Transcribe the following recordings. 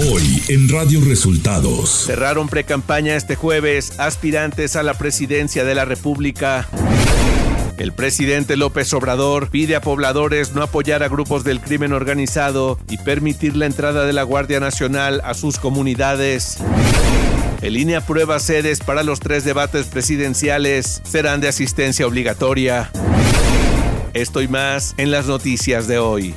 Hoy en Radio Resultados. Cerraron precampaña este jueves aspirantes a la presidencia de la República. El presidente López Obrador pide a pobladores no apoyar a grupos del crimen organizado y permitir la entrada de la Guardia Nacional a sus comunidades. El INE aprueba sedes para los tres debates presidenciales. Serán de asistencia obligatoria. Esto y más en las noticias de hoy.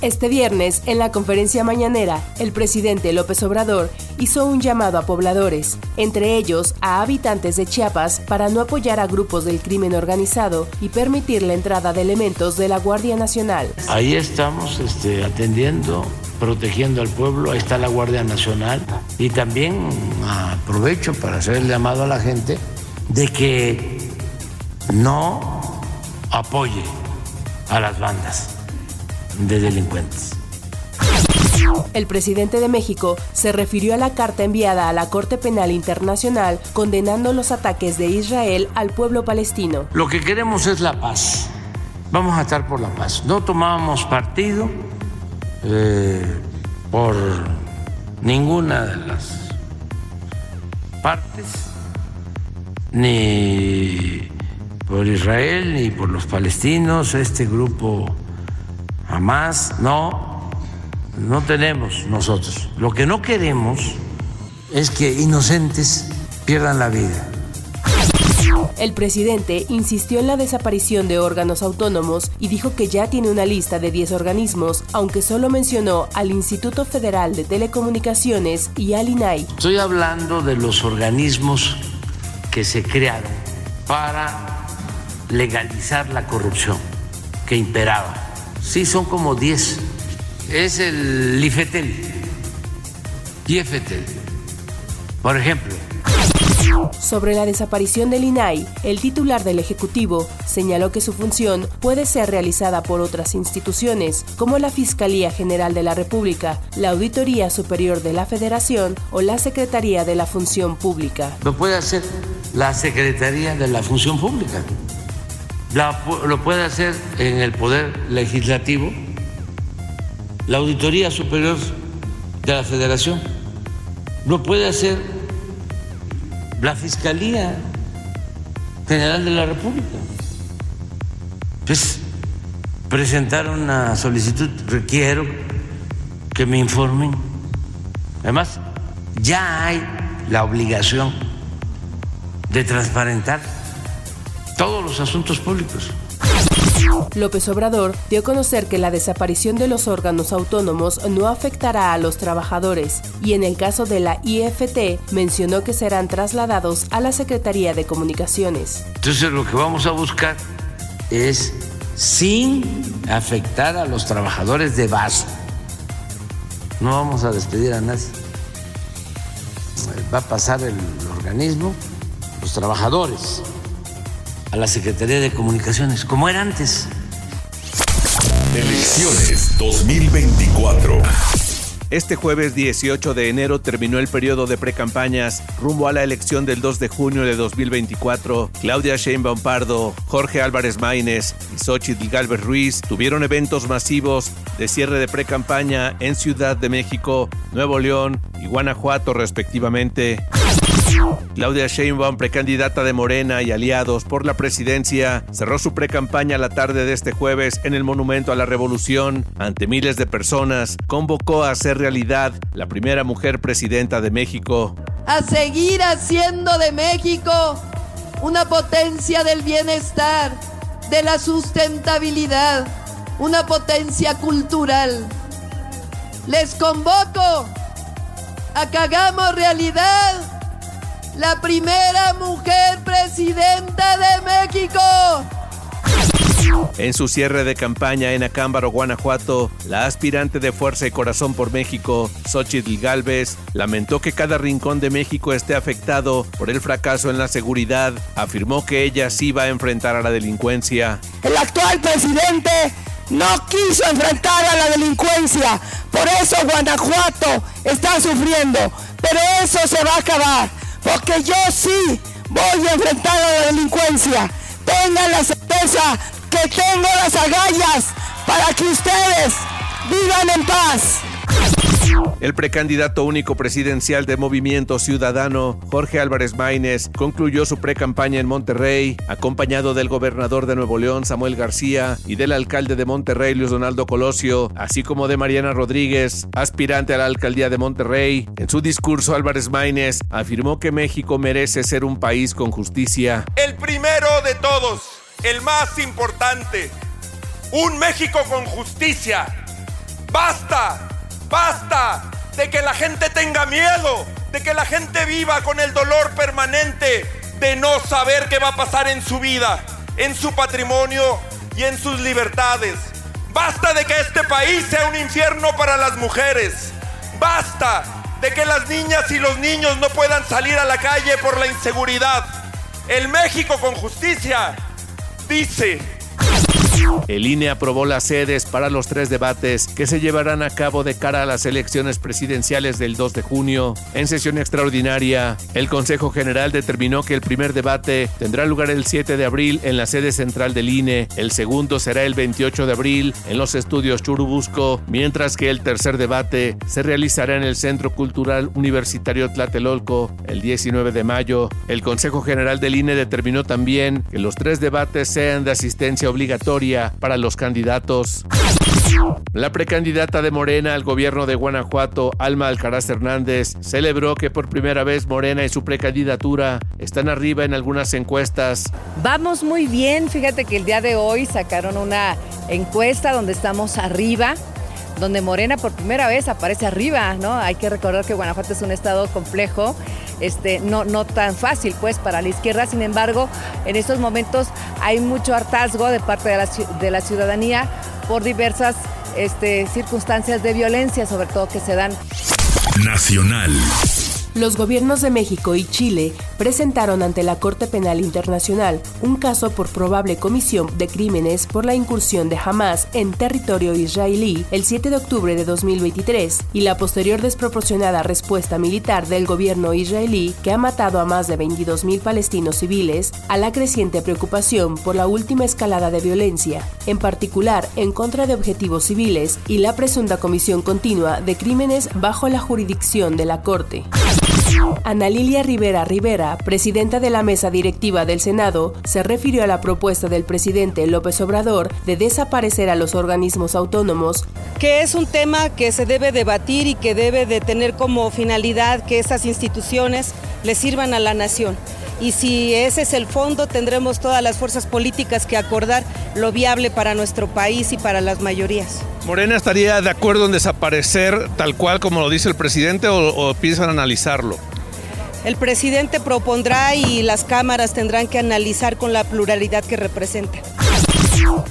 Este viernes, en la conferencia mañanera, el presidente López Obrador hizo un llamado a pobladores, entre ellos a habitantes de Chiapas, para no apoyar a grupos del crimen organizado y permitir la entrada de elementos de la Guardia Nacional. Ahí estamos este, atendiendo, protegiendo al pueblo, ahí está la Guardia Nacional. Y también aprovecho para hacer el llamado a la gente de que no apoye a las bandas de delincuentes. El presidente de México se refirió a la carta enviada a la Corte Penal Internacional condenando los ataques de Israel al pueblo palestino. Lo que queremos es la paz. Vamos a estar por la paz. No tomamos partido eh, por ninguna de las partes, ni por Israel, ni por los palestinos. Este grupo Jamás, no, no tenemos nosotros. Lo que no queremos es que inocentes pierdan la vida. El presidente insistió en la desaparición de órganos autónomos y dijo que ya tiene una lista de 10 organismos, aunque solo mencionó al Instituto Federal de Telecomunicaciones y al INAI. Estoy hablando de los organismos que se crearon para legalizar la corrupción que imperaba Sí, son como 10. Es el IFETEL. IFETEL. Por ejemplo. Sobre la desaparición del INAI, el titular del Ejecutivo señaló que su función puede ser realizada por otras instituciones, como la Fiscalía General de la República, la Auditoría Superior de la Federación o la Secretaría de la Función Pública. Lo puede hacer la Secretaría de la Función Pública lo puede hacer en el Poder Legislativo, la Auditoría Superior de la Federación, lo puede hacer la Fiscalía General de la República. Pues presentar una solicitud, requiero que me informen. Además, ya hay la obligación de transparentar todos los asuntos públicos. López Obrador dio a conocer que la desaparición de los órganos autónomos no afectará a los trabajadores y en el caso de la IFT mencionó que serán trasladados a la Secretaría de Comunicaciones. Entonces lo que vamos a buscar es sin afectar a los trabajadores de base. No vamos a despedir a nadie. Va a pasar el organismo, los trabajadores a la Secretaría de Comunicaciones, como era antes. Elecciones 2024. Este jueves 18 de enero terminó el periodo de precampañas rumbo a la elección del 2 de junio de 2024. Claudia Sheinbaum Pardo, Jorge Álvarez Maínez y Xochitl Galvez Ruiz tuvieron eventos masivos de cierre de precampaña en Ciudad de México, Nuevo León y Guanajuato respectivamente. Claudia Sheinbaum, precandidata de Morena y aliados por la presidencia, cerró su precampaña la tarde de este jueves en el Monumento a la Revolución ante miles de personas. Convocó a hacer realidad la primera mujer presidenta de México. A seguir haciendo de México una potencia del bienestar, de la sustentabilidad, una potencia cultural. Les convoco a que hagamos realidad la primera mujer presidenta de México. En su cierre de campaña en Acámbaro, Guanajuato, la aspirante de Fuerza y Corazón por México, Xochitl Galvez, lamentó que cada rincón de México esté afectado por el fracaso en la seguridad. Afirmó que ella sí va a enfrentar a la delincuencia. El actual presidente no quiso enfrentar a la delincuencia. Por eso Guanajuato está sufriendo. Pero eso se va a acabar. Porque yo sí voy a enfrentar a la delincuencia. Tengan la certeza que tengo las agallas para que ustedes vivan en paz. El precandidato único presidencial de Movimiento Ciudadano, Jorge Álvarez Maínez, concluyó su precampaña en Monterrey, acompañado del gobernador de Nuevo León, Samuel García, y del alcalde de Monterrey, Luis Donaldo Colosio, así como de Mariana Rodríguez, aspirante a la alcaldía de Monterrey. En su discurso, Álvarez Maínez afirmó que México merece ser un país con justicia. El primero de todos, el más importante, un México con justicia. ¡Basta! Basta de que la gente tenga miedo, de que la gente viva con el dolor permanente de no saber qué va a pasar en su vida, en su patrimonio y en sus libertades. Basta de que este país sea un infierno para las mujeres. Basta de que las niñas y los niños no puedan salir a la calle por la inseguridad. El México con justicia dice el INE aprobó las sedes para los tres debates que se llevarán a cabo de cara a las elecciones presidenciales del 2 de junio. En sesión extraordinaria, el Consejo General determinó que el primer debate tendrá lugar el 7 de abril en la sede central del INE, el segundo será el 28 de abril en los estudios Churubusco, mientras que el tercer debate se realizará en el Centro Cultural Universitario Tlatelolco el 19 de mayo. El Consejo General del INE determinó también que los tres debates sean de asistencia obligatoria para los candidatos. La precandidata de Morena al gobierno de Guanajuato, Alma Alcaraz Hernández, celebró que por primera vez Morena y su precandidatura están arriba en algunas encuestas. Vamos muy bien, fíjate que el día de hoy sacaron una encuesta donde estamos arriba donde Morena por primera vez aparece arriba, ¿no? Hay que recordar que Guanajuato es un estado complejo, este, no, no tan fácil pues para la izquierda, sin embargo, en estos momentos hay mucho hartazgo de parte de la, ciudadanía por diversas este, circunstancias de violencia, sobre todo que se dan. Nacional. Los gobiernos de México y Chile presentaron ante la Corte Penal Internacional un caso por probable comisión de crímenes por la incursión de Hamas en territorio israelí el 7 de octubre de 2023 y la posterior desproporcionada respuesta militar del gobierno israelí que ha matado a más de 22.000 palestinos civiles a la creciente preocupación por la última escalada de violencia, en particular en contra de objetivos civiles y la presunta comisión continua de crímenes bajo la jurisdicción de la Corte. Ana Lilia Rivera Rivera, presidenta de la mesa directiva del Senado, se refirió a la propuesta del presidente López Obrador de desaparecer a los organismos autónomos. Que es un tema que se debe debatir y que debe de tener como finalidad que esas instituciones le sirvan a la nación y si ese es el fondo, tendremos todas las fuerzas políticas que acordar lo viable para nuestro país y para las mayorías. ¿Morena estaría de acuerdo en desaparecer tal cual como lo dice el presidente o, o piensan analizarlo? El presidente propondrá y las cámaras tendrán que analizar con la pluralidad que representa.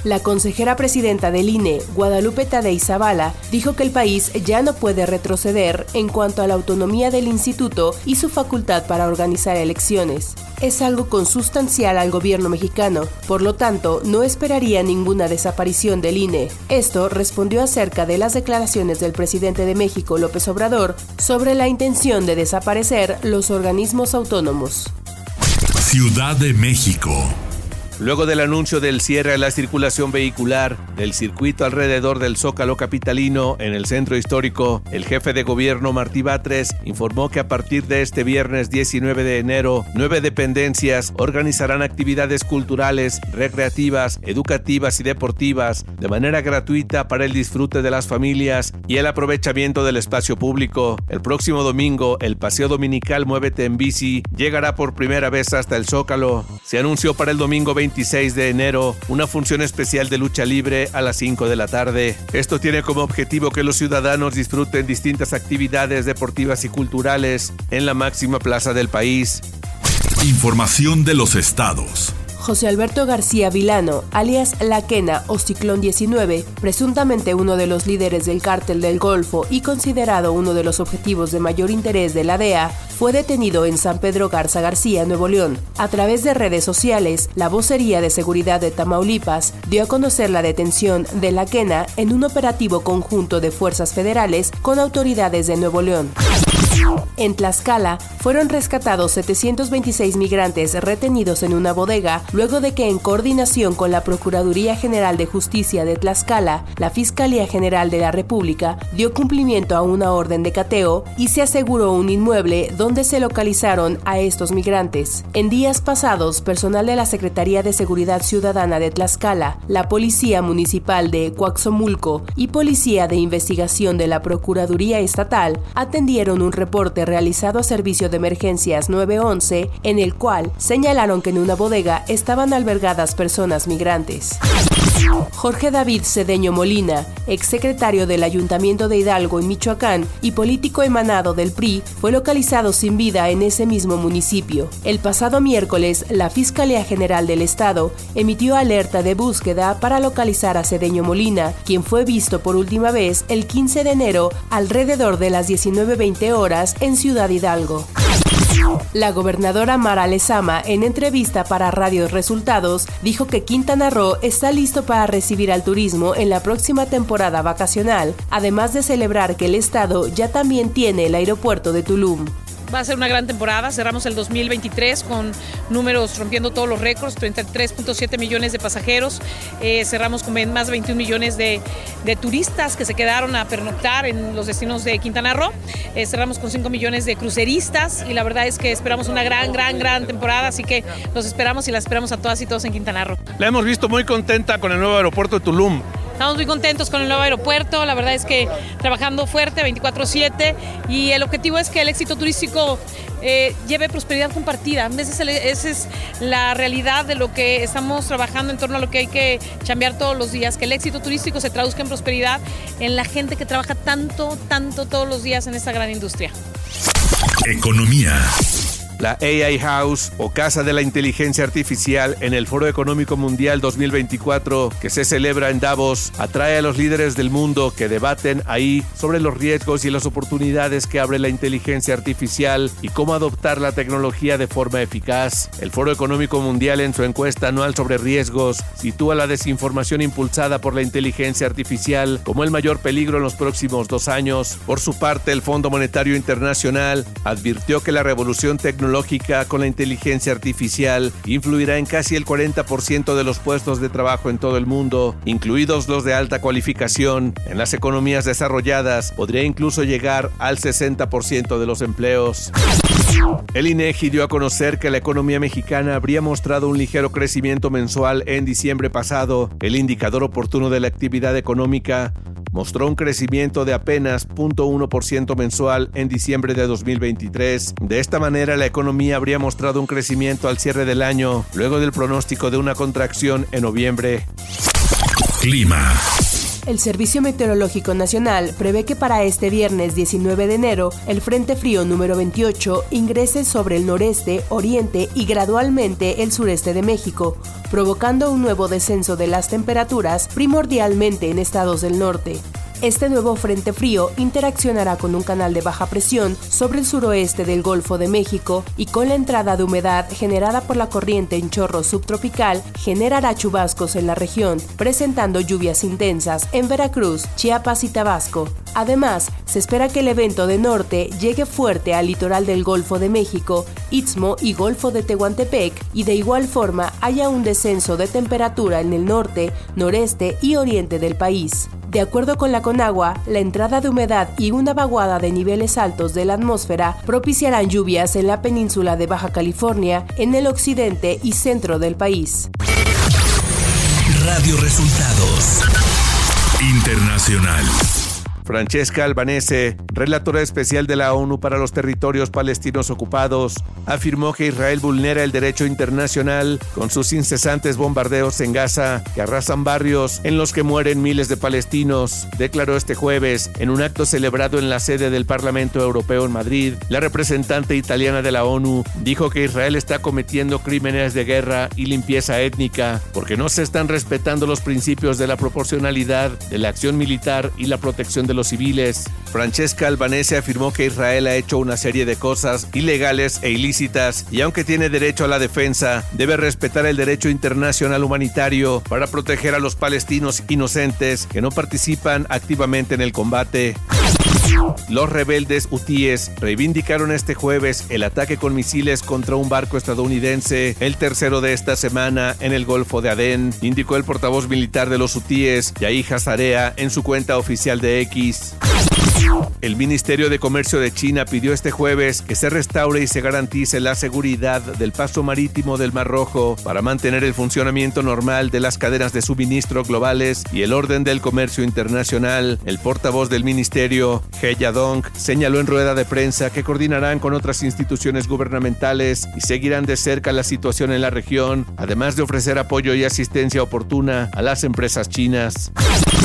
La consejera presidenta del INE, Guadalupe Tadei Zavala, dijo que el país ya no puede retroceder en cuanto a la autonomía del instituto y su facultad para organizar elecciones. Es algo consustancial al gobierno mexicano, por lo tanto, no esperaría ninguna desaparición del INE. Esto respondió acerca de las declaraciones del presidente de México, López Obrador, sobre la intención de desaparecer los organismos autónomos. Ciudad de México. Luego del anuncio del cierre a la circulación vehicular del circuito alrededor del Zócalo Capitalino en el centro histórico, el jefe de gobierno Martí Batres informó que a partir de este viernes 19 de enero, nueve dependencias organizarán actividades culturales, recreativas, educativas y deportivas de manera gratuita para el disfrute de las familias y el aprovechamiento del espacio público. El próximo domingo, el paseo dominical Muévete en bici llegará por primera vez hasta el Zócalo. Se anunció para el domingo 20 26 de enero una función especial de lucha libre a las 5 de la tarde. Esto tiene como objetivo que los ciudadanos disfruten distintas actividades deportivas y culturales en la máxima plaza del país. Información de los estados. José Alberto García Vilano, alias La Quena o Ciclón 19, presuntamente uno de los líderes del cártel del Golfo y considerado uno de los objetivos de mayor interés de la DEA, fue detenido en San Pedro Garza García, Nuevo León. A través de redes sociales, la vocería de seguridad de Tamaulipas dio a conocer la detención de La Quena en un operativo conjunto de fuerzas federales con autoridades de Nuevo León. En Tlaxcala fueron rescatados 726 migrantes retenidos en una bodega luego de que en coordinación con la Procuraduría General de Justicia de Tlaxcala, la Fiscalía General de la República dio cumplimiento a una orden de cateo y se aseguró un inmueble donde se localizaron a estos migrantes. En días pasados, personal de la Secretaría de Seguridad Ciudadana de Tlaxcala, la Policía Municipal de Coaxomulco y Policía de Investigación de la Procuraduría Estatal atendieron un realizado a servicio de emergencias 911 en el cual señalaron que en una bodega estaban albergadas personas migrantes. Jorge David Cedeño Molina, exsecretario del Ayuntamiento de Hidalgo en Michoacán y político emanado del PRI, fue localizado sin vida en ese mismo municipio. El pasado miércoles, la Fiscalía General del Estado emitió alerta de búsqueda para localizar a Cedeño Molina, quien fue visto por última vez el 15 de enero alrededor de las 19.20 horas en Ciudad Hidalgo. La gobernadora Mara Lezama, en entrevista para Radio Resultados, dijo que Quintana Roo está listo para recibir al turismo en la próxima temporada vacacional, además de celebrar que el estado ya también tiene el aeropuerto de Tulum. Va a ser una gran temporada. Cerramos el 2023 con números rompiendo todos los récords, 33.7 millones de pasajeros. Eh, cerramos con más de 21 millones de, turistas que se quedaron a pernoctar en los destinos de Quintana Roo. Eh, cerramos con 5 millones de cruceristas y la verdad es que esperamos una gran, gran, gran temporada. Así que los esperamos y las esperamos a todas y todos en Quintana Roo. La hemos visto muy contenta con el nuevo aeropuerto de Tulum. Estamos muy contentos con el nuevo aeropuerto, la verdad es que trabajando fuerte 24/7 y el objetivo es que el éxito turístico eh, lleve prosperidad compartida. Esa es, la realidad de lo que estamos trabajando en torno a lo que hay que chambear todos los días, que el éxito turístico se traduzca en prosperidad en la gente que trabaja tanto, tanto todos los días en esta gran industria. Economía. La AI House o Casa de la Inteligencia Artificial en el Foro Económico Mundial 2024 que se celebra en Davos atrae a los líderes del mundo que debaten ahí sobre los riesgos y las oportunidades que abre la inteligencia artificial y cómo adoptar la tecnología de forma eficaz. El Foro Económico Mundial en su encuesta anual sobre riesgos sitúa la desinformación impulsada por la inteligencia artificial como el mayor peligro en los próximos dos años. Por su parte, el Fondo Monetario Internacional advirtió que la revolución tecnológica con la inteligencia artificial influirá en casi el 40% de los puestos de trabajo en todo el mundo, incluidos los de alta cualificación. En las economías desarrolladas podría incluso llegar al 60% de los empleos. El INEGI dio a conocer que la economía mexicana habría mostrado un ligero crecimiento mensual en diciembre pasado. El indicador oportuno de la actividad económica mostró un crecimiento de apenas 0.1% mensual en diciembre de 2023. De esta manera, la economía habría mostrado un crecimiento al cierre del año, luego del pronóstico de una contracción en noviembre. Clima. El Servicio Meteorológico Nacional prevé que para este viernes 19 de enero el Frente Frío número 28 ingrese sobre el noreste, oriente y gradualmente el sureste de México, provocando un nuevo descenso de las temperaturas primordialmente en estados del norte. Este nuevo frente frío interaccionará con un canal de baja presión sobre el suroeste del Golfo de México y con la entrada de humedad generada por la corriente en chorro subtropical generará chubascos en la región, presentando lluvias intensas en Veracruz, Chiapas y Tabasco. Además, se espera que el evento de norte llegue fuerte al litoral del Golfo de México, Istmo y Golfo de Tehuantepec y de igual forma haya un descenso de temperatura en el norte, noreste y oriente del país. De acuerdo con la Conagua, la entrada de humedad y una vaguada de niveles altos de la atmósfera propiciarán lluvias en la península de Baja California, en el occidente y centro del país. Radio Resultados Internacional. Francesca Albanese, relatora especial de la ONU para los territorios palestinos ocupados, afirmó que Israel vulnera el derecho internacional con sus incesantes bombardeos en Gaza que arrasan barrios en los que mueren miles de palestinos, declaró este jueves en un acto celebrado en la sede del Parlamento Europeo en Madrid. La representante italiana de la ONU dijo que Israel está cometiendo crímenes de guerra y limpieza étnica porque no se están respetando los principios de la proporcionalidad, de la acción militar y la protección de los civiles. Francesca Albanese afirmó que Israel ha hecho una serie de cosas ilegales e ilícitas y aunque tiene derecho a la defensa, debe respetar el derecho internacional humanitario para proteger a los palestinos inocentes que no participan activamente en el combate. Los rebeldes hutíes reivindicaron este jueves el ataque con misiles contra un barco estadounidense, el tercero de esta semana en el Golfo de Adén, indicó el portavoz militar de los hutíes, Yahi Hazarea, en su cuenta oficial de X. El Ministerio de Comercio de China pidió este jueves que se restaure y se garantice la seguridad del paso marítimo del Mar Rojo para mantener el funcionamiento normal de las cadenas de suministro globales y el orden del comercio internacional. El portavoz del ministerio, He Yadong, señaló en rueda de prensa que coordinarán con otras instituciones gubernamentales y seguirán de cerca la situación en la región, además de ofrecer apoyo y asistencia oportuna a las empresas chinas.